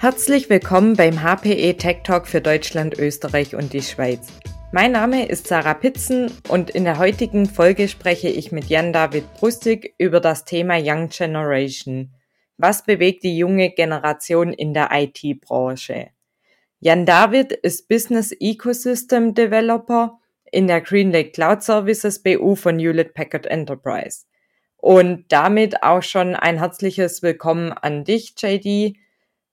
Herzlich willkommen beim HPE Tech Talk für Deutschland, Österreich und die Schweiz. Mein Name ist Sarah Pitzen und in der heutigen Folge spreche ich mit Jan-David Brustig über das Thema Young Generation. Was bewegt die junge Generation in der IT-Branche? Jan-David ist Business Ecosystem Developer in der GreenLake Cloud Services BU von Hewlett Packard Enterprise. Und damit auch schon ein herzliches Willkommen an dich, JD.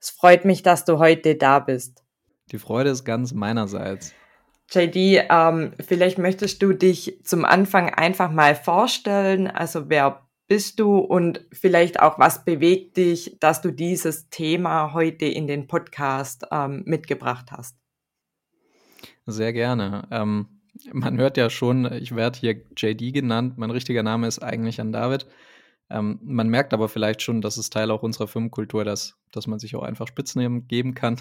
Es freut mich, dass du heute da bist. Die Freude ist ganz meinerseits. JD, ähm, vielleicht möchtest du dich zum Anfang einfach mal vorstellen. Also wer bist du und vielleicht auch was bewegt dich, dass du dieses Thema heute in den Podcast ähm, mitgebracht hast? Sehr gerne. Ähm, man hört ja schon, ich werde hier JD genannt. Mein richtiger Name ist eigentlich Jan David. Ähm, man merkt aber vielleicht schon, dass es Teil auch unserer Firmenkultur, dass, dass man sich auch einfach Spitznamen geben kann.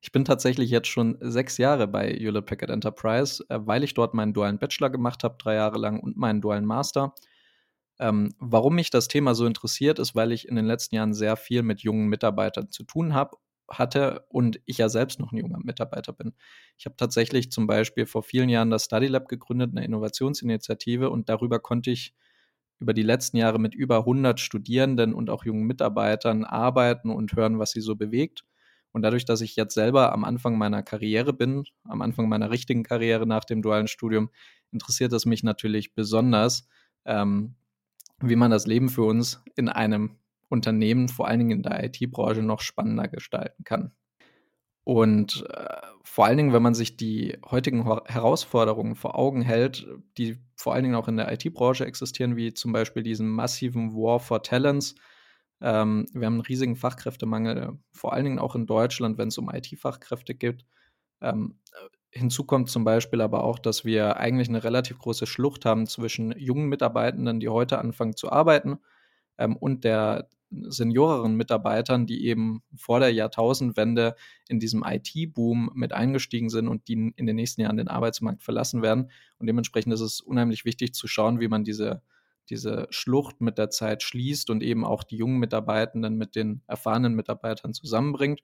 Ich bin tatsächlich jetzt schon sechs Jahre bei Hewlett Packard Enterprise, äh, weil ich dort meinen dualen Bachelor gemacht habe, drei Jahre lang, und meinen dualen Master. Ähm, warum mich das Thema so interessiert, ist, weil ich in den letzten Jahren sehr viel mit jungen Mitarbeitern zu tun habe hatte und ich ja selbst noch ein junger Mitarbeiter bin. Ich habe tatsächlich zum Beispiel vor vielen Jahren das Study Lab gegründet, eine Innovationsinitiative, und darüber konnte ich über die letzten Jahre mit über 100 Studierenden und auch jungen Mitarbeitern arbeiten und hören, was sie so bewegt. Und dadurch, dass ich jetzt selber am Anfang meiner Karriere bin, am Anfang meiner richtigen Karriere nach dem dualen Studium, interessiert es mich natürlich besonders, ähm, wie man das Leben für uns in einem Unternehmen, vor allen Dingen in der IT-Branche, noch spannender gestalten kann. Und äh, vor allen Dingen, wenn man sich die heutigen Herausforderungen vor Augen hält, die vor allen Dingen auch in der IT-Branche existieren, wie zum Beispiel diesen massiven War for Talents. Ähm, wir haben einen riesigen Fachkräftemangel, vor allen Dingen auch in Deutschland, wenn es um IT-Fachkräfte geht. Ähm, hinzu kommt zum Beispiel aber auch, dass wir eigentlich eine relativ große Schlucht haben zwischen jungen Mitarbeitenden, die heute anfangen zu arbeiten, ähm, und der senioreren Mitarbeitern, die eben vor der Jahrtausendwende in diesem IT-Boom mit eingestiegen sind und die in den nächsten Jahren den Arbeitsmarkt verlassen werden. Und dementsprechend ist es unheimlich wichtig zu schauen, wie man diese, diese Schlucht mit der Zeit schließt und eben auch die jungen Mitarbeitenden mit den erfahrenen Mitarbeitern zusammenbringt.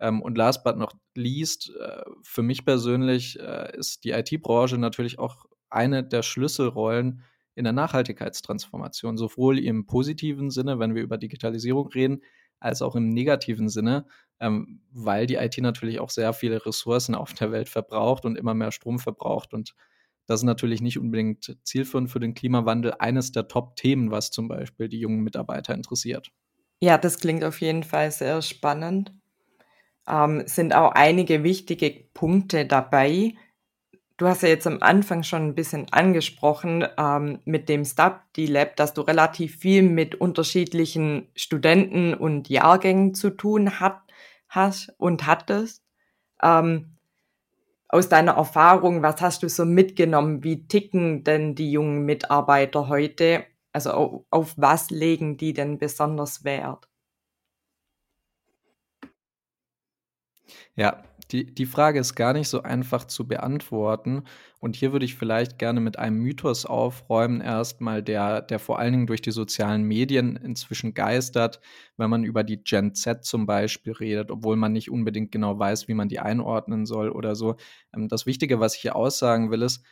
Ähm, und last but not least, äh, für mich persönlich äh, ist die IT-Branche natürlich auch eine der Schlüsselrollen in der Nachhaltigkeitstransformation, sowohl im positiven Sinne, wenn wir über Digitalisierung reden, als auch im negativen Sinne, ähm, weil die IT natürlich auch sehr viele Ressourcen auf der Welt verbraucht und immer mehr Strom verbraucht. Und das ist natürlich nicht unbedingt zielführend für den Klimawandel. Eines der Top-Themen, was zum Beispiel die jungen Mitarbeiter interessiert. Ja, das klingt auf jeden Fall sehr spannend. Ähm, sind auch einige wichtige Punkte dabei, Du hast ja jetzt am Anfang schon ein bisschen angesprochen ähm, mit dem Study Lab, dass du relativ viel mit unterschiedlichen Studenten und Jahrgängen zu tun hat, hast und hattest. Ähm, aus deiner Erfahrung, was hast du so mitgenommen? Wie ticken denn die jungen Mitarbeiter heute? Also auf, auf was legen die denn besonders Wert? Ja, die, die Frage ist gar nicht so einfach zu beantworten. Und hier würde ich vielleicht gerne mit einem Mythos aufräumen, erstmal, der, der vor allen Dingen durch die sozialen Medien inzwischen geistert, wenn man über die Gen Z zum Beispiel redet, obwohl man nicht unbedingt genau weiß, wie man die einordnen soll oder so. Ähm, das Wichtige, was ich hier aussagen will, ist,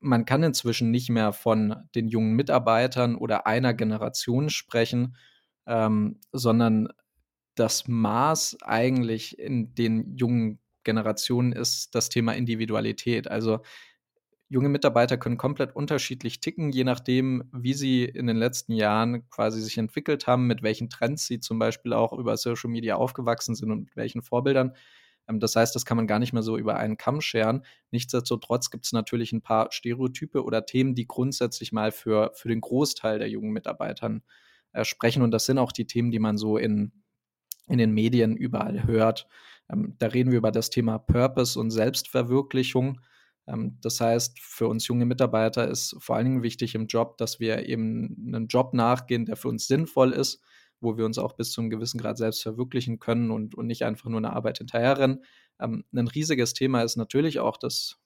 man kann inzwischen nicht mehr von den jungen Mitarbeitern oder einer Generation sprechen, ähm, sondern das Maß eigentlich in den jungen Generationen ist das Thema Individualität. Also junge Mitarbeiter können komplett unterschiedlich ticken, je nachdem, wie sie in den letzten Jahren quasi sich entwickelt haben, mit welchen Trends sie zum Beispiel auch über Social Media aufgewachsen sind und mit welchen Vorbildern. Ähm, das heißt, das kann man gar nicht mehr so über einen Kamm scheren. Nichtsdestotrotz gibt es natürlich ein paar Stereotype oder Themen, die grundsätzlich mal für, für den Großteil der jungen Mitarbeitern äh, sprechen. Und das sind auch die Themen, die man so in, in den Medien überall hört. Ähm, da reden wir über das Thema Purpose und Selbstverwirklichung. Ähm, das heißt, für uns junge Mitarbeiter ist vor allen Dingen wichtig im Job, dass wir eben einen Job nachgehen, der für uns sinnvoll ist, wo wir uns auch bis zu einem gewissen Grad selbst verwirklichen können und, und nicht einfach nur eine Arbeit hinterherrennen. Ähm, ein riesiges Thema ist natürlich auch das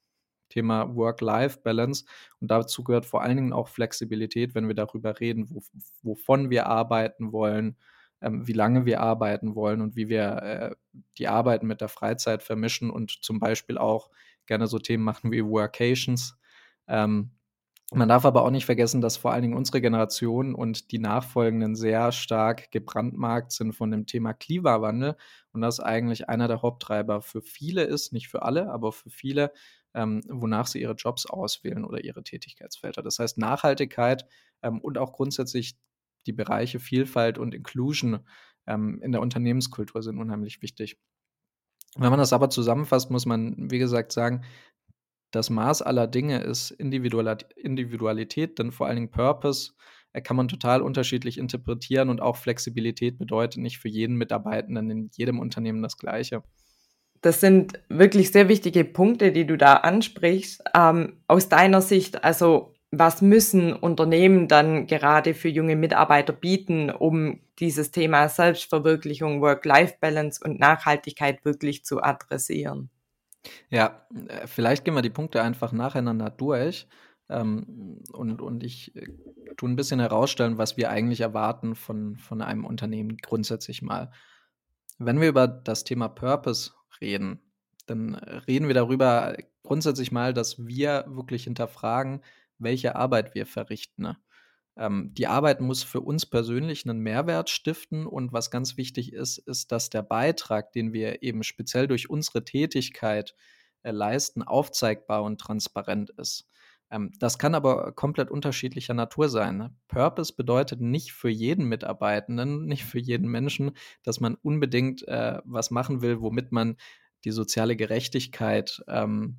Thema Work-Life-Balance. Und dazu gehört vor allen Dingen auch Flexibilität, wenn wir darüber reden, wo, wovon wir arbeiten wollen, ähm, wie lange wir arbeiten wollen und wie wir äh, die Arbeit mit der Freizeit vermischen und zum Beispiel auch gerne so Themen machen wie Workations. Ähm, man darf aber auch nicht vergessen, dass vor allen Dingen unsere Generation und die nachfolgenden sehr stark gebrandmarkt sind von dem Thema Klimawandel und das eigentlich einer der Haupttreiber für viele ist, nicht für alle, aber für viele, ähm, wonach sie ihre Jobs auswählen oder ihre Tätigkeitsfelder. Das heißt, Nachhaltigkeit ähm, und auch grundsätzlich die Bereiche Vielfalt und Inclusion ähm, in der Unternehmenskultur sind unheimlich wichtig. Wenn man das aber zusammenfasst, muss man, wie gesagt, sagen, das Maß aller Dinge ist Individualität, denn vor allen Dingen Purpose äh, kann man total unterschiedlich interpretieren und auch Flexibilität bedeutet nicht für jeden Mitarbeitenden in jedem Unternehmen das Gleiche. Das sind wirklich sehr wichtige Punkte, die du da ansprichst. Ähm, aus deiner Sicht, also was müssen Unternehmen dann gerade für junge Mitarbeiter bieten, um dieses Thema Selbstverwirklichung, Work-Life-Balance und Nachhaltigkeit wirklich zu adressieren? Ja, äh, vielleicht gehen wir die Punkte einfach nacheinander durch. Ähm, und, und ich äh, tue ein bisschen herausstellen, was wir eigentlich erwarten von, von einem Unternehmen grundsätzlich mal. Wenn wir über das Thema Purpose reden, dann reden wir darüber grundsätzlich mal, dass wir wirklich hinterfragen, welche Arbeit wir verrichten. Ne? Ähm, die Arbeit muss für uns persönlich einen Mehrwert stiften und was ganz wichtig ist, ist, dass der Beitrag, den wir eben speziell durch unsere Tätigkeit äh, leisten, aufzeigbar und transparent ist. Ähm, das kann aber komplett unterschiedlicher Natur sein. Ne? Purpose bedeutet nicht für jeden Mitarbeitenden, nicht für jeden Menschen, dass man unbedingt äh, was machen will, womit man die soziale Gerechtigkeit ähm,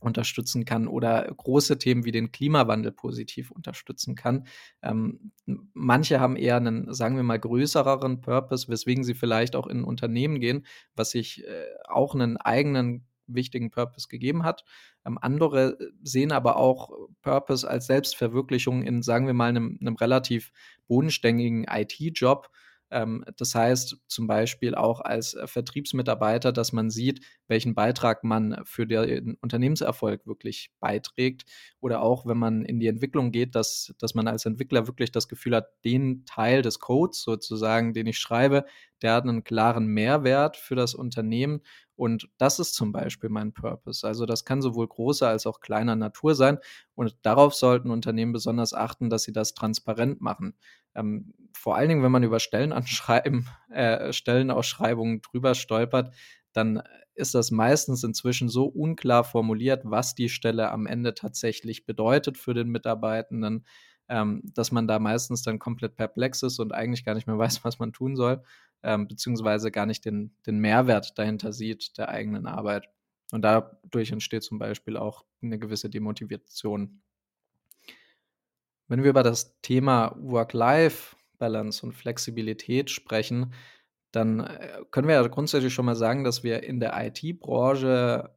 unterstützen kann oder große Themen wie den Klimawandel positiv unterstützen kann. Ähm, manche haben eher einen, sagen wir mal, größereren Purpose, weswegen sie vielleicht auch in Unternehmen gehen, was sich äh, auch einen eigenen wichtigen Purpose gegeben hat. Ähm, andere sehen aber auch Purpose als Selbstverwirklichung in, sagen wir mal, einem, einem relativ bodenständigen IT-Job das heißt zum Beispiel auch als äh, Vertriebsmitarbeiter, dass man sieht, welchen Beitrag man für den Unternehmenserfolg wirklich beiträgt. Oder auch, wenn man in die Entwicklung geht, dass, dass man als Entwickler wirklich das Gefühl hat, den Teil des Codes sozusagen, den ich schreibe, der hat einen klaren Mehrwert für das Unternehmen. Und das ist zum Beispiel mein Purpose. Also das kann sowohl großer als auch kleiner Natur sein. Und darauf sollten Unternehmen besonders achten, dass sie das transparent machen. Ähm, vor allen Dingen, wenn man über Stellenanschreiben, äh, Stellenausschreibungen drüber stolpert, dann ist das meistens inzwischen so unklar formuliert, was die Stelle am Ende tatsächlich bedeutet für den Mitarbeitenden, ähm, dass man da meistens dann komplett perplex ist und eigentlich gar nicht mehr weiß, was man tun soll, ähm, beziehungsweise gar nicht den, den Mehrwert dahinter sieht der eigenen Arbeit. Und dadurch entsteht zum Beispiel auch eine gewisse Demotivation. Wenn wir über das Thema Work-Life-Balance und Flexibilität sprechen, dann äh, können wir ja grundsätzlich schon mal sagen, dass wir in der IT-Branche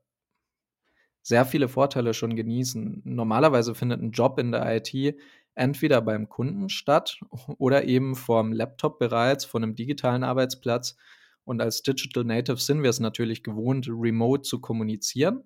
sehr viele Vorteile schon genießen. Normalerweise findet ein Job in der IT entweder beim Kunden statt oder eben vorm Laptop bereits, von einem digitalen Arbeitsplatz. Und als Digital Native sind wir es natürlich gewohnt, remote zu kommunizieren.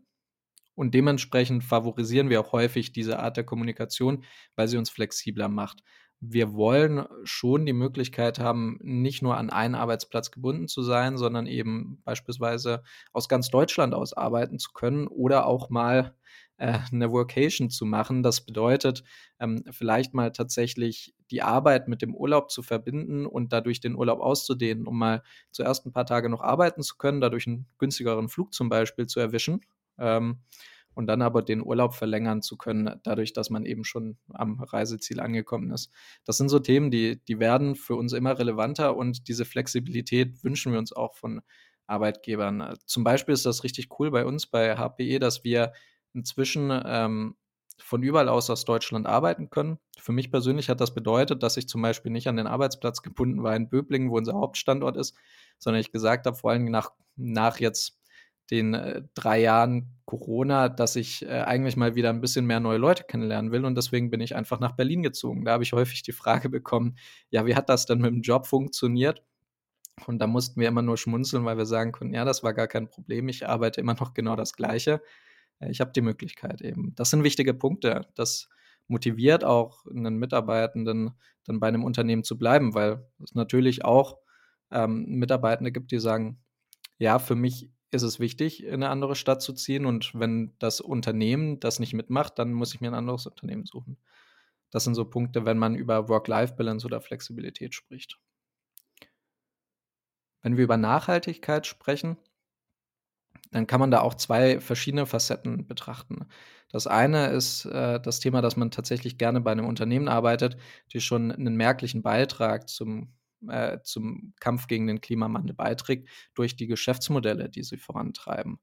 Und dementsprechend favorisieren wir auch häufig diese Art der Kommunikation, weil sie uns flexibler macht. Wir wollen schon die Möglichkeit haben, nicht nur an einen Arbeitsplatz gebunden zu sein, sondern eben beispielsweise aus ganz Deutschland aus arbeiten zu können oder auch mal äh, eine Workation zu machen. Das bedeutet, ähm, vielleicht mal tatsächlich die Arbeit mit dem Urlaub zu verbinden und dadurch den Urlaub auszudehnen, um mal zuerst ein paar Tage noch arbeiten zu können, dadurch einen günstigeren Flug zum Beispiel zu erwischen ähm, und dann aber den Urlaub verlängern zu können, dadurch, dass man eben schon am Reiseziel angekommen ist. Das sind so Themen, die, die werden für uns immer relevanter und diese Flexibilität wünschen wir uns auch von Arbeitgebern. Zum Beispiel ist das richtig cool bei uns bei HPE, dass wir inzwischen ähm, von überall aus aus Deutschland arbeiten können. Für mich persönlich hat das bedeutet, dass ich zum Beispiel nicht an den Arbeitsplatz gebunden war in Böblingen, wo unser Hauptstandort ist, sondern ich gesagt habe, vor allem nach, nach jetzt den äh, drei Jahren Corona, dass ich äh, eigentlich mal wieder ein bisschen mehr neue Leute kennenlernen will und deswegen bin ich einfach nach Berlin gezogen. Da habe ich häufig die Frage bekommen, ja, wie hat das denn mit dem Job funktioniert? Und da mussten wir immer nur schmunzeln, weil wir sagen konnten, ja, das war gar kein Problem, ich arbeite immer noch genau das Gleiche. Äh, ich habe die Möglichkeit eben. Das sind wichtige Punkte. Das motiviert auch einen Mitarbeitenden, dann bei einem Unternehmen zu bleiben, weil es natürlich auch ähm, Mitarbeitende gibt, die sagen, ja, für mich ist es wichtig, in eine andere Stadt zu ziehen und wenn das Unternehmen das nicht mitmacht, dann muss ich mir ein anderes Unternehmen suchen. Das sind so Punkte, wenn man über Work-Life-Balance oder Flexibilität spricht. Wenn wir über Nachhaltigkeit sprechen, dann kann man da auch zwei verschiedene Facetten betrachten. Das eine ist äh, das Thema, dass man tatsächlich gerne bei einem Unternehmen arbeitet, die schon einen merklichen Beitrag zum, äh, zum Kampf gegen den Klimawandel beiträgt, durch die Geschäftsmodelle, die sie vorantreiben.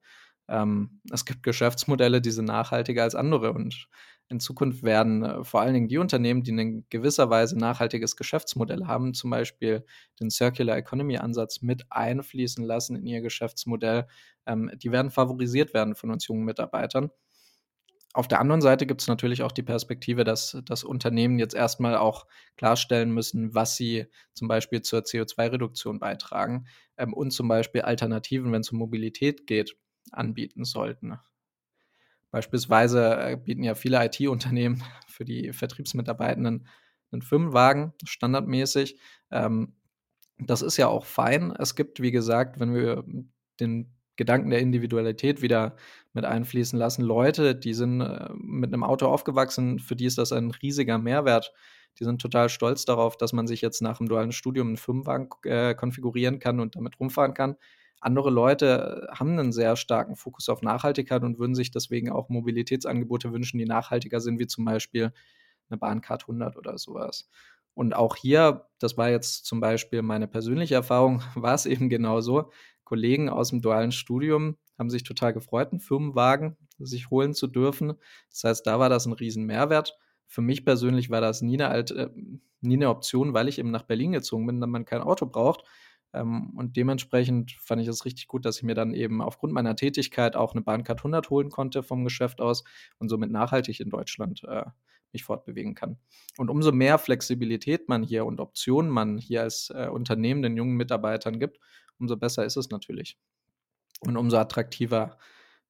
Ähm, es gibt Geschäftsmodelle, die sind nachhaltiger als andere und in Zukunft werden äh, vor allen Dingen die Unternehmen, die in gewisser Weise nachhaltiges Geschäftsmodell haben, zum Beispiel den Circular Economy Ansatz mit einfließen lassen in ihr Geschäftsmodell, ähm, die werden favorisiert werden von uns jungen Mitarbeitern. Auf der anderen Seite gibt es natürlich auch die Perspektive, dass das Unternehmen jetzt erstmal auch klarstellen müssen, was sie zum Beispiel zur CO2-Reduktion beitragen ähm, und zum Beispiel Alternativen, wenn es um Mobilität geht, anbieten sollten. Beispielsweise äh, bieten ja viele IT-Unternehmen für die Vertriebsmitarbeitenden einen Firmenwagen standardmäßig. Ähm, das ist ja auch fein. Es gibt, wie gesagt, wenn wir den Gedanken der Individualität wieder mit einfließen lassen, Leute, die sind äh, mit einem Auto aufgewachsen, für die ist das ein riesiger Mehrwert. Die sind total stolz darauf, dass man sich jetzt nach dem dualen Studium einen Firmenwagen äh, konfigurieren kann und damit rumfahren kann. Andere Leute haben einen sehr starken Fokus auf Nachhaltigkeit und würden sich deswegen auch Mobilitätsangebote wünschen, die nachhaltiger sind, wie zum Beispiel eine Bahncard 100 oder sowas. Und auch hier, das war jetzt zum Beispiel meine persönliche Erfahrung, war es eben genauso. Kollegen aus dem dualen Studium haben sich total gefreut, einen Firmenwagen sich holen zu dürfen. Das heißt, da war das ein riesen Mehrwert. Für mich persönlich war das nie eine, alte, äh, nie eine Option, weil ich eben nach Berlin gezogen bin, da man kein Auto braucht. Ähm, und dementsprechend fand ich es richtig gut, dass ich mir dann eben aufgrund meiner Tätigkeit auch eine Bahncard 100 holen konnte vom Geschäft aus und somit nachhaltig in Deutschland äh, mich fortbewegen kann. Und umso mehr Flexibilität man hier und Optionen man hier als äh, Unternehmen den jungen Mitarbeitern gibt, umso besser ist es natürlich. Und umso attraktiver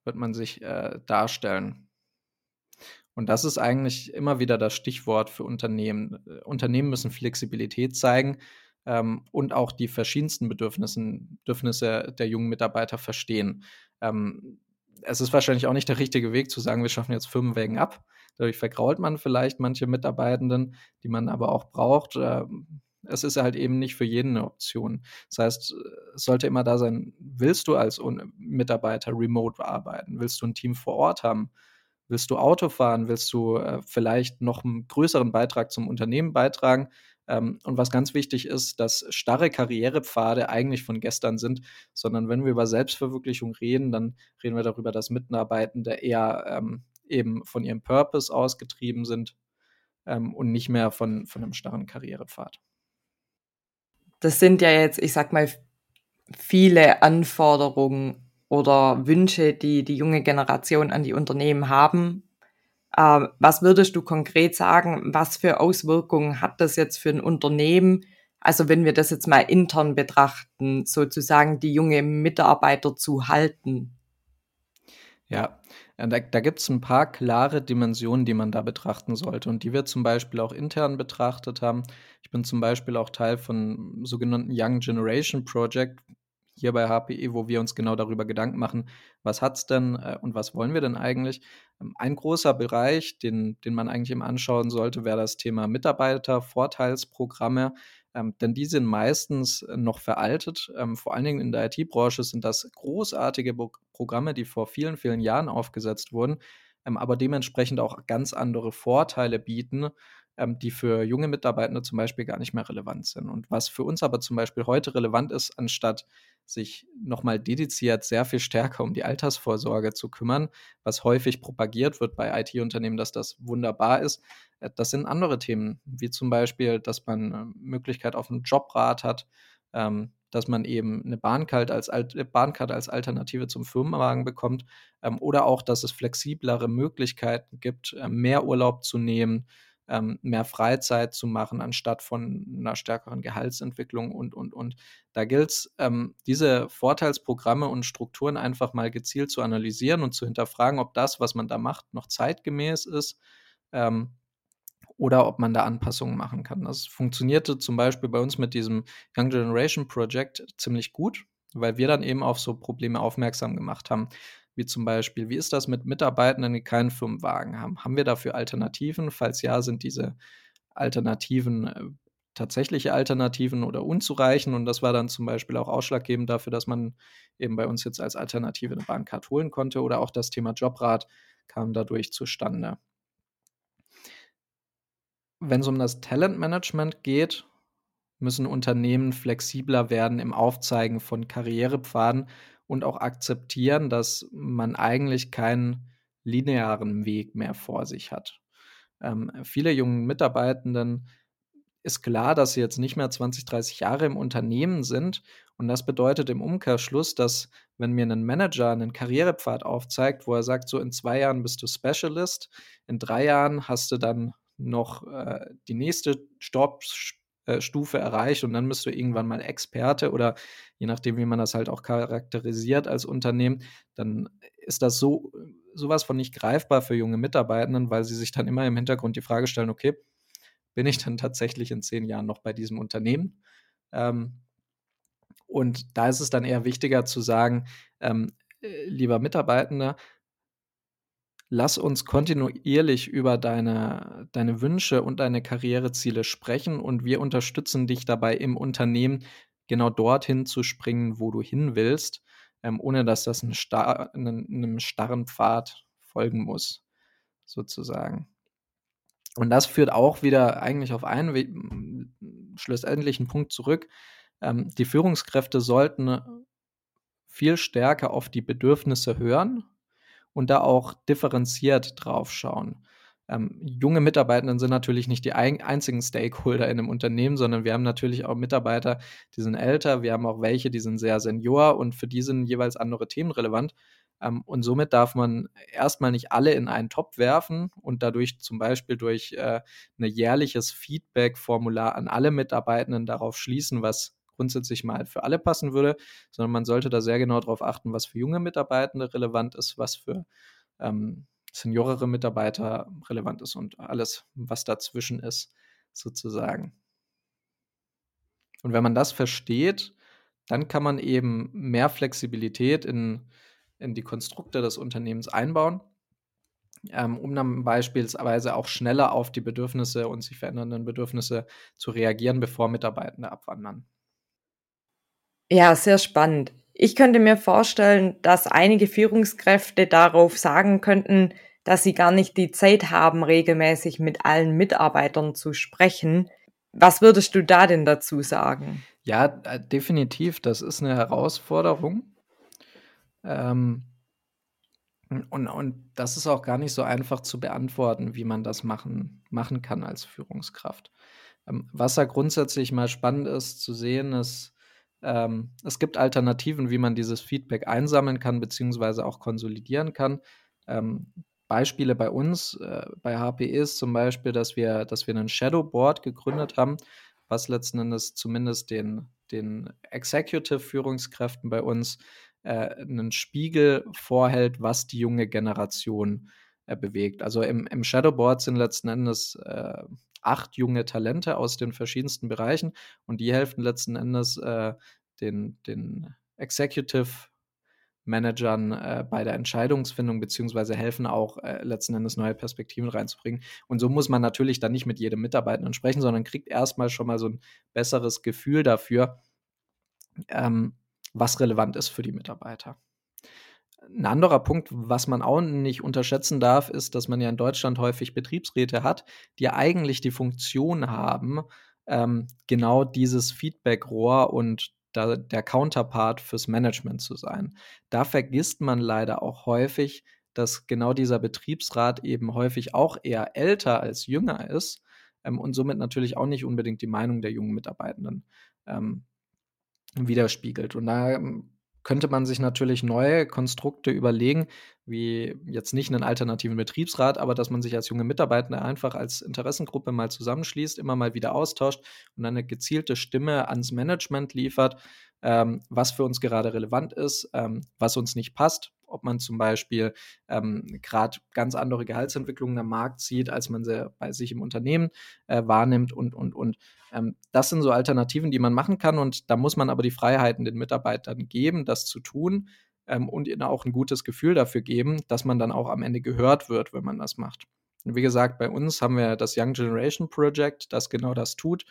wird man sich äh, darstellen. Und das ist eigentlich immer wieder das Stichwort für Unternehmen. Äh, Unternehmen müssen Flexibilität zeigen, ähm, und auch die verschiedensten Bedürfnissen, Bedürfnisse der jungen Mitarbeiter verstehen. Ähm, es ist wahrscheinlich auch nicht der richtige Weg zu sagen, wir schaffen jetzt Firmenwägen ab. Dadurch vergrault man vielleicht manche Mitarbeitenden, die man aber auch braucht. Ähm, es ist halt eben nicht für jeden eine Option. Das heißt, es sollte immer da sein, willst du als Mitarbeiter remote arbeiten? Willst du ein Team vor Ort haben? Willst du Auto fahren? Willst du äh, vielleicht noch einen größeren Beitrag zum Unternehmen beitragen? Ähm, und was ganz wichtig ist, dass starre Karrierepfade eigentlich von gestern sind, sondern wenn wir über Selbstverwirklichung reden, dann reden wir darüber, dass Mitarbeitende eher ähm, eben von ihrem Purpose ausgetrieben sind ähm, und nicht mehr von, von einem starren Karrierepfad. Das sind ja jetzt, ich sag mal, viele Anforderungen oder Wünsche, die die junge Generation an die Unternehmen haben, äh, was würdest du konkret sagen, was für Auswirkungen hat das jetzt für ein Unternehmen? Also wenn wir das jetzt mal intern betrachten, sozusagen die junge Mitarbeiter zu halten. Ja, da, da gibt es ein paar klare Dimensionen, die man da betrachten sollte und die wir zum Beispiel auch intern betrachtet haben. Ich bin zum Beispiel auch Teil von sogenannten Young Generation Project, hier bei HPE, wo wir uns genau darüber Gedanken machen, was hat es denn äh, und was wollen wir denn eigentlich. Ähm, ein großer Bereich, den, den man eigentlich immer anschauen sollte, wäre das Thema Mitarbeitervorteilsprogramme. Ähm, denn die sind meistens noch veraltet. Ähm, vor allen Dingen in der IT-Branche sind das großartige Bo Programme, die vor vielen, vielen Jahren aufgesetzt wurden, ähm, aber dementsprechend auch ganz andere Vorteile bieten, ähm, die für junge Mitarbeitende zum Beispiel gar nicht mehr relevant sind. Und was für uns aber zum Beispiel heute relevant ist, anstatt sich nochmal dediziert sehr viel stärker um die Altersvorsorge zu kümmern, was häufig propagiert wird bei IT-Unternehmen, dass das wunderbar ist. Äh, das sind andere Themen, wie zum Beispiel, dass man äh, Möglichkeit auf einen Jobrat hat, ähm, dass man eben eine Bahncard als, Bahncard als Alternative zum Firmenwagen bekommt ähm, oder auch, dass es flexiblere Möglichkeiten gibt, äh, mehr Urlaub zu nehmen, ähm, mehr Freizeit zu machen, anstatt von einer stärkeren Gehaltsentwicklung und, und, und. Da gilt es, ähm, diese Vorteilsprogramme und Strukturen einfach mal gezielt zu analysieren und zu hinterfragen, ob das, was man da macht, noch zeitgemäß ist. Ähm, oder ob man da Anpassungen machen kann. Das funktionierte zum Beispiel bei uns mit diesem Young Generation Project ziemlich gut, weil wir dann eben auf so Probleme aufmerksam gemacht haben, wie zum Beispiel, wie ist das mit Mitarbeitenden, die keinen Firmenwagen haben? Haben wir dafür Alternativen? Falls ja, sind diese Alternativen äh, tatsächliche Alternativen oder unzureichend. Und das war dann zum Beispiel auch ausschlaggebend dafür, dass man eben bei uns jetzt als Alternative eine Bahncard holen konnte. Oder auch das Thema Jobrat kam dadurch zustande wenn es um das Talentmanagement geht, müssen Unternehmen flexibler werden im Aufzeigen von Karrierepfaden und auch akzeptieren, dass man eigentlich keinen linearen Weg mehr vor sich hat. Ähm, viele jungen Mitarbeitenden ist klar, dass sie jetzt nicht mehr 20, 30 Jahre im Unternehmen sind. Und das bedeutet im Umkehrschluss, dass wenn mir ein Manager einen Karrierepfad aufzeigt, wo er sagt, so in zwei Jahren bist du Specialist, in drei Jahren hast du dann noch äh, die nächste Stoppstufe äh, erreicht und dann bist du irgendwann mal Experte oder je nachdem, wie man das halt auch charakterisiert als Unternehmen, dann ist das so sowas von nicht greifbar für junge Mitarbeitenden, weil sie sich dann immer im Hintergrund die Frage stellen, okay, bin ich dann tatsächlich in zehn Jahren noch bei diesem Unternehmen? Ähm, und da ist es dann eher wichtiger zu sagen, ähm, äh, lieber Mitarbeitender, lass uns kontinuierlich über deine, deine Wünsche und deine Karriereziele sprechen und wir unterstützen dich dabei im Unternehmen genau dorthin zu springen, wo du hin willst, ähm, ohne dass das einen, star einen, einem starren Pfad folgen muss, sozusagen. Und das führt auch wieder eigentlich auf einen schlussendlichen Punkt zurück. Ähm, die Führungskräfte sollten viel stärker auf die Bedürfnisse hören und da auch differenziert drauf schauen. Ähm, junge Mitarbeitenden sind natürlich nicht die ein einzigen Stakeholder in einem Unternehmen, sondern wir haben natürlich auch Mitarbeiter, die sind älter, wir haben auch welche, die sind sehr senior und für die sind jeweils andere Themen relevant. Ähm, und somit darf man erstmal nicht alle in einen Topf werfen und dadurch zum Beispiel durch äh, ein jährliches Feedback-Formular an alle Mitarbeitenden darauf schließen, was grundsätzlich mal für alle passen würde, sondern man sollte da sehr genau darauf achten, was für junge Mitarbeitende relevant ist, was für ähm, seniorere Mitarbeiter relevant ist und alles, was dazwischen ist, sozusagen. Und wenn man das versteht, dann kann man eben mehr Flexibilität in, in die Konstrukte des Unternehmens einbauen, ähm, um dann beispielsweise auch schneller auf die Bedürfnisse und sich verändernden Bedürfnisse zu reagieren, bevor Mitarbeitende abwandern. Ja, sehr spannend. Ich könnte mir vorstellen, dass einige Führungskräfte darauf sagen könnten, dass sie gar nicht die Zeit haben, regelmäßig mit allen Mitarbeitern zu sprechen. Was würdest du da denn dazu sagen? Ja, äh, definitiv. Das ist eine Herausforderung. Ähm, und, und das ist auch gar nicht so einfach zu beantworten, wie man das machen, machen kann als Führungskraft. Ähm, was da grundsätzlich mal spannend ist zu sehen, ist, ähm, es gibt Alternativen, wie man dieses Feedback einsammeln kann, beziehungsweise auch konsolidieren kann. Ähm, Beispiele bei uns, äh, bei HPE ist zum Beispiel, dass wir, dass wir einen Shadowboard gegründet haben, was letzten Endes zumindest den, den Executive-Führungskräften bei uns äh, einen Spiegel vorhält, was die junge Generation äh, bewegt. Also im, im Shadowboard sind letzten Endes äh, acht junge Talente aus den verschiedensten Bereichen und die helfen letzten Endes äh, den, den Executive Managern äh, bei der Entscheidungsfindung beziehungsweise helfen auch äh, letzten Endes neue Perspektiven reinzubringen. Und so muss man natürlich dann nicht mit jedem Mitarbeitenden sprechen, sondern kriegt erstmal schon mal so ein besseres Gefühl dafür, ähm, was relevant ist für die Mitarbeiter. Ein anderer Punkt, was man auch nicht unterschätzen darf, ist, dass man ja in Deutschland häufig Betriebsräte hat, die eigentlich die Funktion haben, ähm, genau dieses Feedback-Rohr und da, der Counterpart fürs Management zu sein. Da vergisst man leider auch häufig, dass genau dieser Betriebsrat eben häufig auch eher älter als jünger ist ähm, und somit natürlich auch nicht unbedingt die Meinung der jungen Mitarbeitenden ähm, widerspiegelt. Und da ähm, könnte man sich natürlich neue Konstrukte überlegen, wie jetzt nicht einen alternativen Betriebsrat, aber dass man sich als junge Mitarbeiter einfach als Interessengruppe mal zusammenschließt, immer mal wieder austauscht und eine gezielte Stimme ans Management liefert, ähm, was für uns gerade relevant ist, ähm, was uns nicht passt, ob man zum Beispiel ähm, gerade ganz andere Gehaltsentwicklungen am Markt sieht, als man sie bei sich im Unternehmen äh, wahrnimmt und, und, und. Ähm, das sind so Alternativen, die man machen kann und da muss man aber die Freiheiten den Mitarbeitern geben, das zu tun ähm, und ihnen auch ein gutes Gefühl dafür geben, dass man dann auch am Ende gehört wird, wenn man das macht. Und wie gesagt, bei uns haben wir das Young Generation Project, das genau das tut.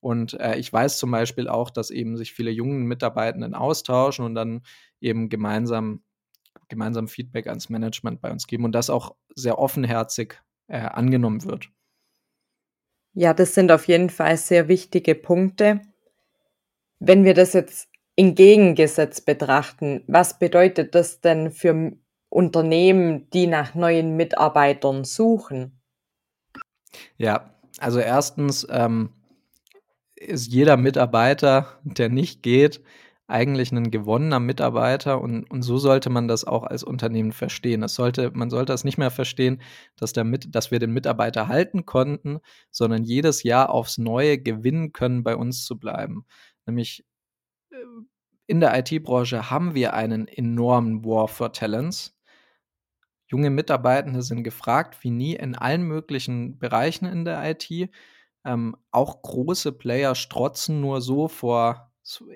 Und äh, ich weiß zum Beispiel auch, dass eben sich viele jungen Mitarbeitenden austauschen und dann eben gemeinsam, gemeinsam Feedback ans Management bei uns geben und das auch sehr offenherzig äh, angenommen wird. Ja, das sind auf jeden Fall sehr wichtige Punkte. Wenn wir das jetzt entgegengesetzt betrachten, was bedeutet das denn für Unternehmen, die nach neuen Mitarbeitern suchen? Ja, also erstens ähm, ist jeder Mitarbeiter, der nicht geht, eigentlich ein gewonnener Mitarbeiter und, und so sollte man das auch als Unternehmen verstehen. Das sollte, man sollte das nicht mehr verstehen, dass, der Mit, dass wir den Mitarbeiter halten konnten, sondern jedes Jahr aufs Neue gewinnen können, bei uns zu bleiben. Nämlich äh, in der IT-Branche haben wir einen enormen War for Talents. Junge Mitarbeitende sind gefragt wie nie in allen möglichen Bereichen in der IT. Ähm, auch große Player strotzen nur so vor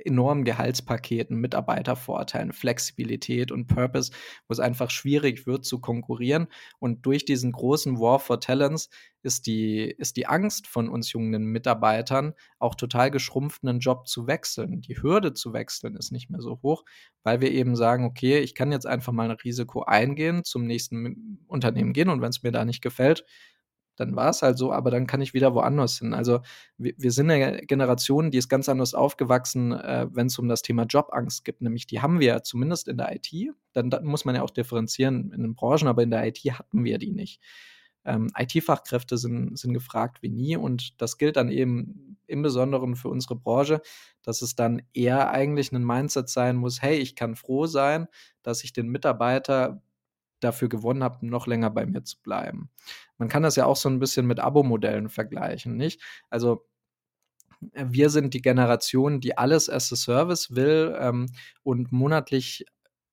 enormen Gehaltspaketen, Mitarbeitervorteilen, Flexibilität und Purpose, wo es einfach schwierig wird zu konkurrieren. Und durch diesen großen War for Talents ist die, ist die Angst von uns jungen Mitarbeitern auch total geschrumpft, einen Job zu wechseln. Die Hürde zu wechseln ist nicht mehr so hoch, weil wir eben sagen, okay, ich kann jetzt einfach mal ein Risiko eingehen, zum nächsten Unternehmen gehen und wenn es mir da nicht gefällt, dann war es halt so, aber dann kann ich wieder woanders hin. Also wir, wir sind eine Generation, die ist ganz anders aufgewachsen, äh, wenn es um das Thema Jobangst gibt. Nämlich die haben wir zumindest in der IT. Dann, dann, muss man ja auch differenzieren in den Branchen, aber in der IT hatten wir die nicht. Ähm, IT-Fachkräfte sind, sind gefragt wie nie und das gilt dann eben im Besonderen für unsere Branche, dass es dann eher eigentlich ein Mindset sein muss, hey, ich kann froh sein, dass ich den Mitarbeiter dafür gewonnen habe, noch länger bei mir zu bleiben. Man kann das ja auch so ein bisschen mit Abo-Modellen vergleichen, nicht? Also äh, wir sind die Generation, die alles as a Service will ähm, und monatlich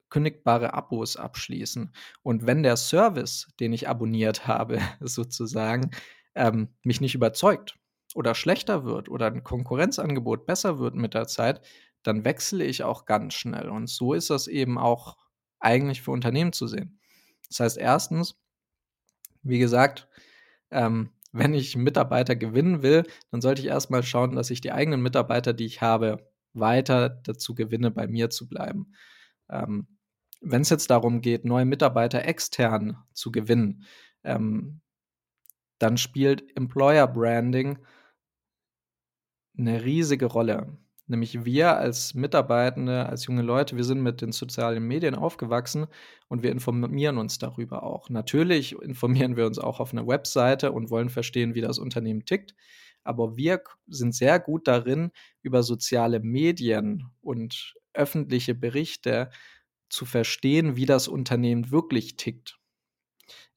kündigbare Abos abschließen. Und wenn der Service, den ich abonniert habe, sozusagen, ähm, mich nicht überzeugt oder schlechter wird oder ein Konkurrenzangebot besser wird mit der Zeit, dann wechsle ich auch ganz schnell. Und so ist das eben auch eigentlich für Unternehmen zu sehen. Das heißt, erstens, wie gesagt, ähm, wenn ich Mitarbeiter gewinnen will, dann sollte ich erstmal schauen, dass ich die eigenen Mitarbeiter, die ich habe, weiter dazu gewinne, bei mir zu bleiben. Ähm, wenn es jetzt darum geht, neue Mitarbeiter extern zu gewinnen, ähm, dann spielt Employer Branding eine riesige Rolle. Nämlich wir als Mitarbeitende, als junge Leute, wir sind mit den sozialen Medien aufgewachsen und wir informieren uns darüber auch. Natürlich informieren wir uns auch auf einer Webseite und wollen verstehen, wie das Unternehmen tickt. Aber wir sind sehr gut darin, über soziale Medien und öffentliche Berichte zu verstehen, wie das Unternehmen wirklich tickt.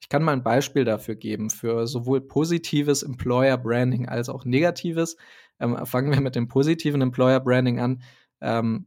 Ich kann mal ein Beispiel dafür geben, für sowohl positives Employer Branding als auch negatives. Ähm, fangen wir mit dem positiven Employer Branding an. Ähm,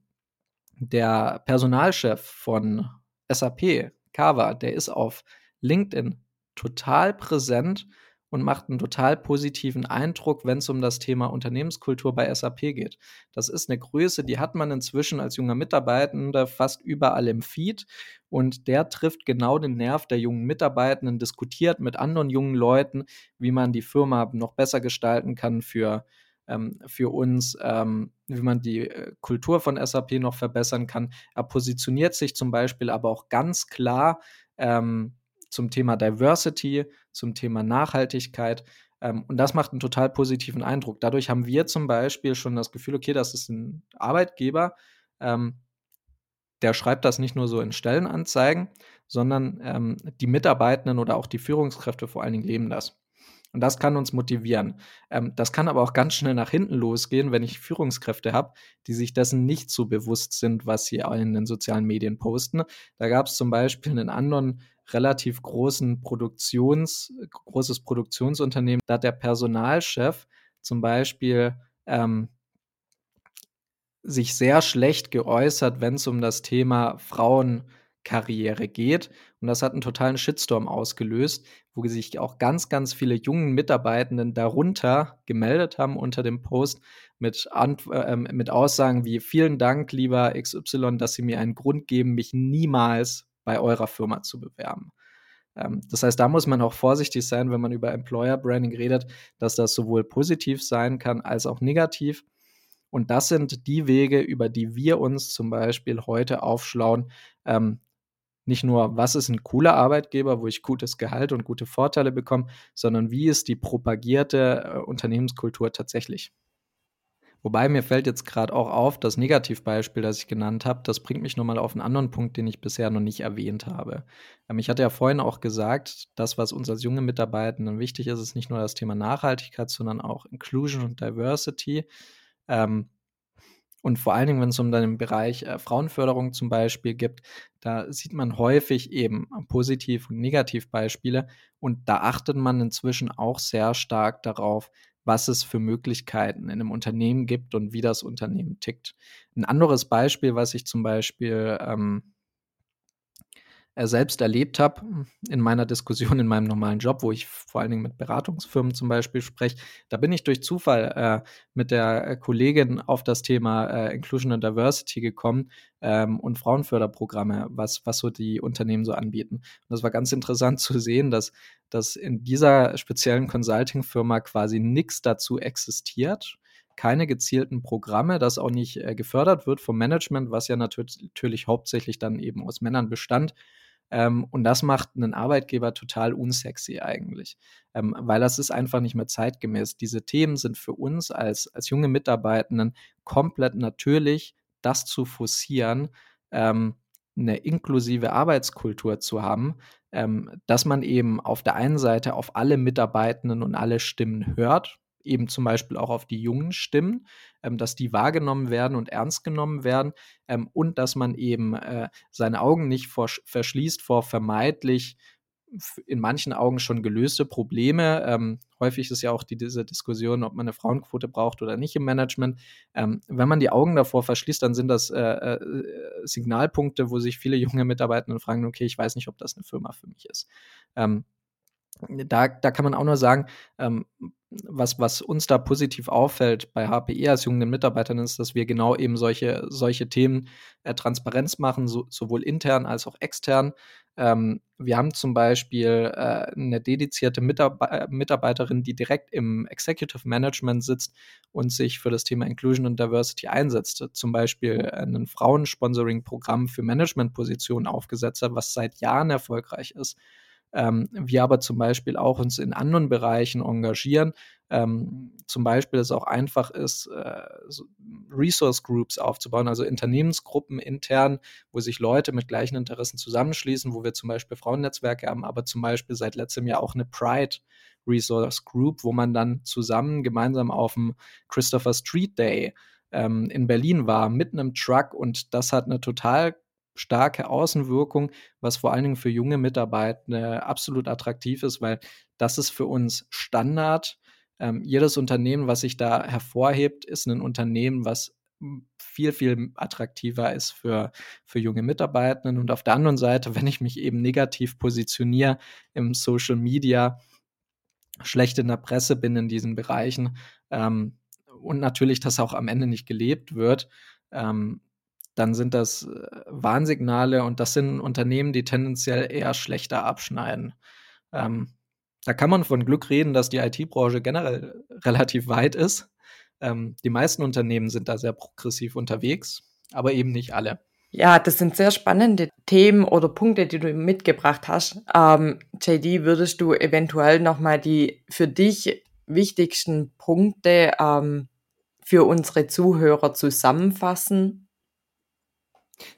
der Personalchef von SAP, Kava, der ist auf LinkedIn total präsent und macht einen total positiven Eindruck, wenn es um das Thema Unternehmenskultur bei SAP geht. Das ist eine Größe, die hat man inzwischen als junger Mitarbeitender fast überall im Feed und der trifft genau den Nerv der jungen Mitarbeitenden, diskutiert mit anderen jungen Leuten, wie man die Firma noch besser gestalten kann für ähm, für uns, ähm, wie man die äh, Kultur von SAP noch verbessern kann. Er positioniert sich zum Beispiel aber auch ganz klar ähm, zum Thema Diversity, zum Thema Nachhaltigkeit. Ähm, und das macht einen total positiven Eindruck. Dadurch haben wir zum Beispiel schon das Gefühl, okay, das ist ein Arbeitgeber, ähm, der schreibt das nicht nur so in Stellenanzeigen, sondern ähm, die Mitarbeitenden oder auch die Führungskräfte vor allen Dingen leben das. Und das kann uns motivieren. Ähm, das kann aber auch ganz schnell nach hinten losgehen, wenn ich Führungskräfte habe, die sich dessen nicht so bewusst sind, was sie in den sozialen Medien posten. Da gab es zum Beispiel einen anderen relativ großen Produktions, großes Produktionsunternehmen. Da hat der Personalchef zum Beispiel ähm, sich sehr schlecht geäußert, wenn es um das Thema Frauen Karriere geht. Und das hat einen totalen Shitstorm ausgelöst, wo sich auch ganz, ganz viele jungen Mitarbeitenden darunter gemeldet haben unter dem Post mit, Ant äh, mit Aussagen wie vielen Dank, lieber XY, dass Sie mir einen Grund geben, mich niemals bei eurer Firma zu bewerben. Ähm, das heißt, da muss man auch vorsichtig sein, wenn man über Employer Branding redet, dass das sowohl positiv sein kann als auch negativ. Und das sind die Wege, über die wir uns zum Beispiel heute aufschlauen, ähm, nicht nur, was ist ein cooler Arbeitgeber, wo ich gutes Gehalt und gute Vorteile bekomme, sondern wie ist die propagierte äh, Unternehmenskultur tatsächlich. Wobei mir fällt jetzt gerade auch auf, das Negativbeispiel, das ich genannt habe, das bringt mich nochmal auf einen anderen Punkt, den ich bisher noch nicht erwähnt habe. Ähm, ich hatte ja vorhin auch gesagt, das, was uns als junge Mitarbeitenden wichtig ist, ist nicht nur das Thema Nachhaltigkeit, sondern auch Inclusion und Diversity. Ähm, und vor allen Dingen, wenn es um den Bereich äh, Frauenförderung zum Beispiel gibt, da sieht man häufig eben Positiv- und Negativbeispiele. Und da achtet man inzwischen auch sehr stark darauf, was es für Möglichkeiten in einem Unternehmen gibt und wie das Unternehmen tickt. Ein anderes Beispiel, was ich zum Beispiel ähm, äh, selbst erlebt habe in meiner Diskussion in meinem normalen Job, wo ich vor allen Dingen mit Beratungsfirmen zum Beispiel spreche, da bin ich durch Zufall äh, mit der äh, Kollegin auf das Thema äh, Inclusion and Diversity gekommen ähm, und Frauenförderprogramme, was, was so die Unternehmen so anbieten. Und das war ganz interessant zu sehen, dass, dass in dieser speziellen Consulting-Firma quasi nichts dazu existiert keine gezielten Programme, das auch nicht äh, gefördert wird vom Management, was ja natürlich, natürlich hauptsächlich dann eben aus Männern bestand, ähm, und das macht einen Arbeitgeber total unsexy eigentlich, ähm, weil das ist einfach nicht mehr zeitgemäß. Diese Themen sind für uns als, als junge Mitarbeitenden komplett natürlich, das zu forcieren, ähm, eine inklusive Arbeitskultur zu haben, ähm, dass man eben auf der einen Seite auf alle Mitarbeitenden und alle Stimmen hört, eben zum Beispiel auch auf die jungen Stimmen, ähm, dass die wahrgenommen werden und ernst genommen werden ähm, und dass man eben äh, seine Augen nicht vor, verschließt vor vermeintlich in manchen Augen schon gelöste Probleme. Ähm, häufig ist ja auch die, diese Diskussion, ob man eine Frauenquote braucht oder nicht im Management. Ähm, wenn man die Augen davor verschließt, dann sind das äh, äh, Signalpunkte, wo sich viele junge Mitarbeiter fragen, okay, ich weiß nicht, ob das eine Firma für mich ist. Ähm, da, da kann man auch nur sagen, ähm, was, was uns da positiv auffällt bei HPE als jungen Mitarbeitern ist, dass wir genau eben solche, solche Themen äh, Transparenz machen, so, sowohl intern als auch extern. Ähm, wir haben zum Beispiel äh, eine dedizierte Mitarbe äh, Mitarbeiterin, die direkt im Executive Management sitzt und sich für das Thema Inclusion und Diversity einsetzt. Zum Beispiel ein Frauensponsoring-Programm für Managementpositionen aufgesetzt hat, was seit Jahren erfolgreich ist ähm, wir aber zum Beispiel auch uns in anderen Bereichen engagieren. Ähm, zum Beispiel es auch einfach ist, äh, so Resource Groups aufzubauen, also Unternehmensgruppen intern, wo sich Leute mit gleichen Interessen zusammenschließen, wo wir zum Beispiel Frauennetzwerke haben, aber zum Beispiel seit letztem Jahr auch eine Pride Resource Group, wo man dann zusammen gemeinsam auf dem Christopher Street Day ähm, in Berlin war mit einem Truck und das hat eine total starke Außenwirkung, was vor allen Dingen für junge Mitarbeiter absolut attraktiv ist, weil das ist für uns Standard. Ähm, jedes Unternehmen, was sich da hervorhebt, ist ein Unternehmen, was viel, viel attraktiver ist für, für junge Mitarbeitenden. Und auf der anderen Seite, wenn ich mich eben negativ positioniere im Social Media, schlecht in der Presse bin in diesen Bereichen ähm, und natürlich das auch am Ende nicht gelebt wird, ähm, dann sind das äh, Warnsignale und das sind Unternehmen, die tendenziell eher schlechter abschneiden. Ähm, da kann man von Glück reden, dass die IT-Branche generell relativ weit ist. Ähm, die meisten Unternehmen sind da sehr progressiv unterwegs, aber eben nicht alle. Ja, das sind sehr spannende Themen oder Punkte, die du mitgebracht hast. Ähm, JD, würdest du eventuell nochmal die für dich wichtigsten Punkte ähm, für unsere Zuhörer zusammenfassen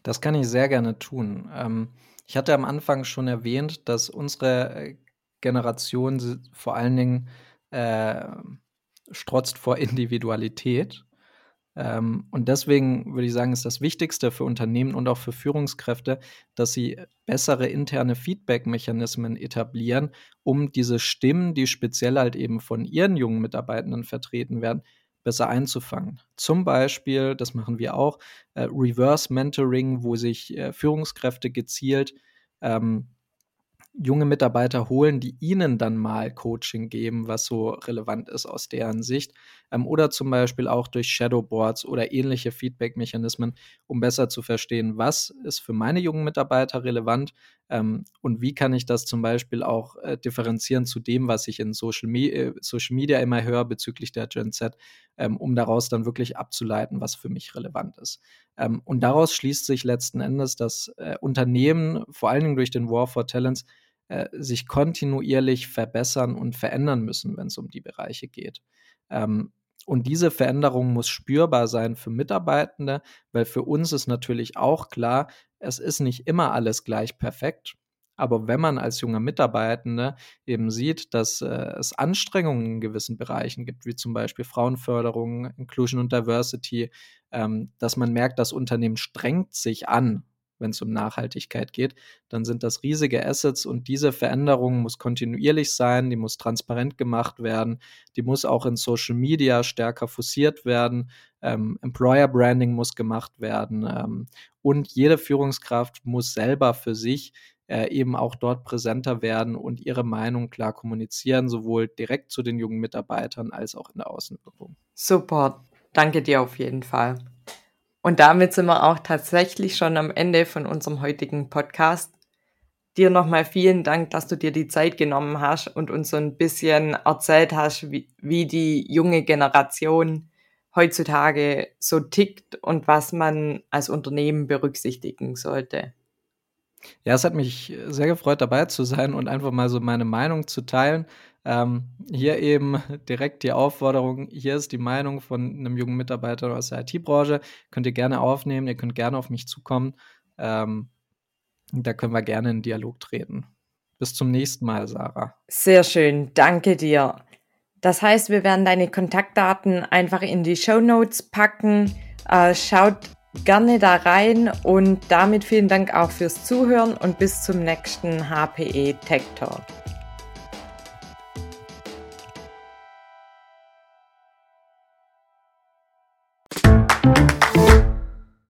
das kann ich sehr gerne tun. Ähm, ich hatte am Anfang schon erwähnt, dass unsere äh, Generation vor allen Dingen äh, strotzt vor Individualität. Ähm, und deswegen würde ich sagen, ist das Wichtigste für Unternehmen und auch für Führungskräfte, dass sie bessere interne Feedback-Mechanismen etablieren, um diese Stimmen, die speziell halt eben von ihren jungen Mitarbeitenden vertreten werden, besser einzufangen. Zum Beispiel, das machen wir auch, äh, Reverse Mentoring, wo sich äh, Führungskräfte gezielt ähm, junge Mitarbeiter holen, die ihnen dann mal Coaching geben, was so relevant ist aus deren Sicht. Ähm, oder zum Beispiel auch durch Shadowboards oder ähnliche Feedback-Mechanismen, um besser zu verstehen, was ist für meine jungen Mitarbeiter relevant ähm, und wie kann ich das zum Beispiel auch äh, differenzieren zu dem, was ich in Social, Me äh, Social Media immer höre bezüglich der Gen Z, ähm, um daraus dann wirklich abzuleiten, was für mich relevant ist. Ähm, und daraus schließt sich letzten Endes, dass äh, Unternehmen, vor allen Dingen durch den War for Talents, äh, sich kontinuierlich verbessern und verändern müssen, wenn es um die Bereiche geht. Ähm, und diese Veränderung muss spürbar sein für Mitarbeitende, weil für uns ist natürlich auch klar, es ist nicht immer alles gleich perfekt. Aber wenn man als junger Mitarbeitende eben sieht, dass äh, es Anstrengungen in gewissen Bereichen gibt, wie zum Beispiel Frauenförderung, Inclusion und Diversity, ähm, dass man merkt, das Unternehmen strengt sich an, wenn es um Nachhaltigkeit geht, dann sind das riesige Assets und diese Veränderung muss kontinuierlich sein, die muss transparent gemacht werden, die muss auch in Social Media stärker forciert werden, ähm, Employer Branding muss gemacht werden ähm, und jede Führungskraft muss selber für sich äh, eben auch dort präsenter werden und ihre Meinung klar kommunizieren, sowohl direkt zu den jungen Mitarbeitern als auch in der Außenwirkung. Super, danke dir auf jeden Fall. Und damit sind wir auch tatsächlich schon am Ende von unserem heutigen Podcast. Dir nochmal vielen Dank, dass du dir die Zeit genommen hast und uns so ein bisschen erzählt hast, wie, wie die junge Generation heutzutage so tickt und was man als Unternehmen berücksichtigen sollte. Ja, es hat mich sehr gefreut, dabei zu sein und einfach mal so meine Meinung zu teilen. Ähm, hier eben direkt die Aufforderung, hier ist die Meinung von einem jungen Mitarbeiter aus der IT-Branche, könnt ihr gerne aufnehmen, ihr könnt gerne auf mich zukommen. Ähm, da können wir gerne in Dialog treten. Bis zum nächsten Mal, Sarah. Sehr schön, danke dir. Das heißt, wir werden deine Kontaktdaten einfach in die Show Notes packen. Äh, schaut gerne da rein und damit vielen Dank auch fürs Zuhören und bis zum nächsten HPE Tech Talk.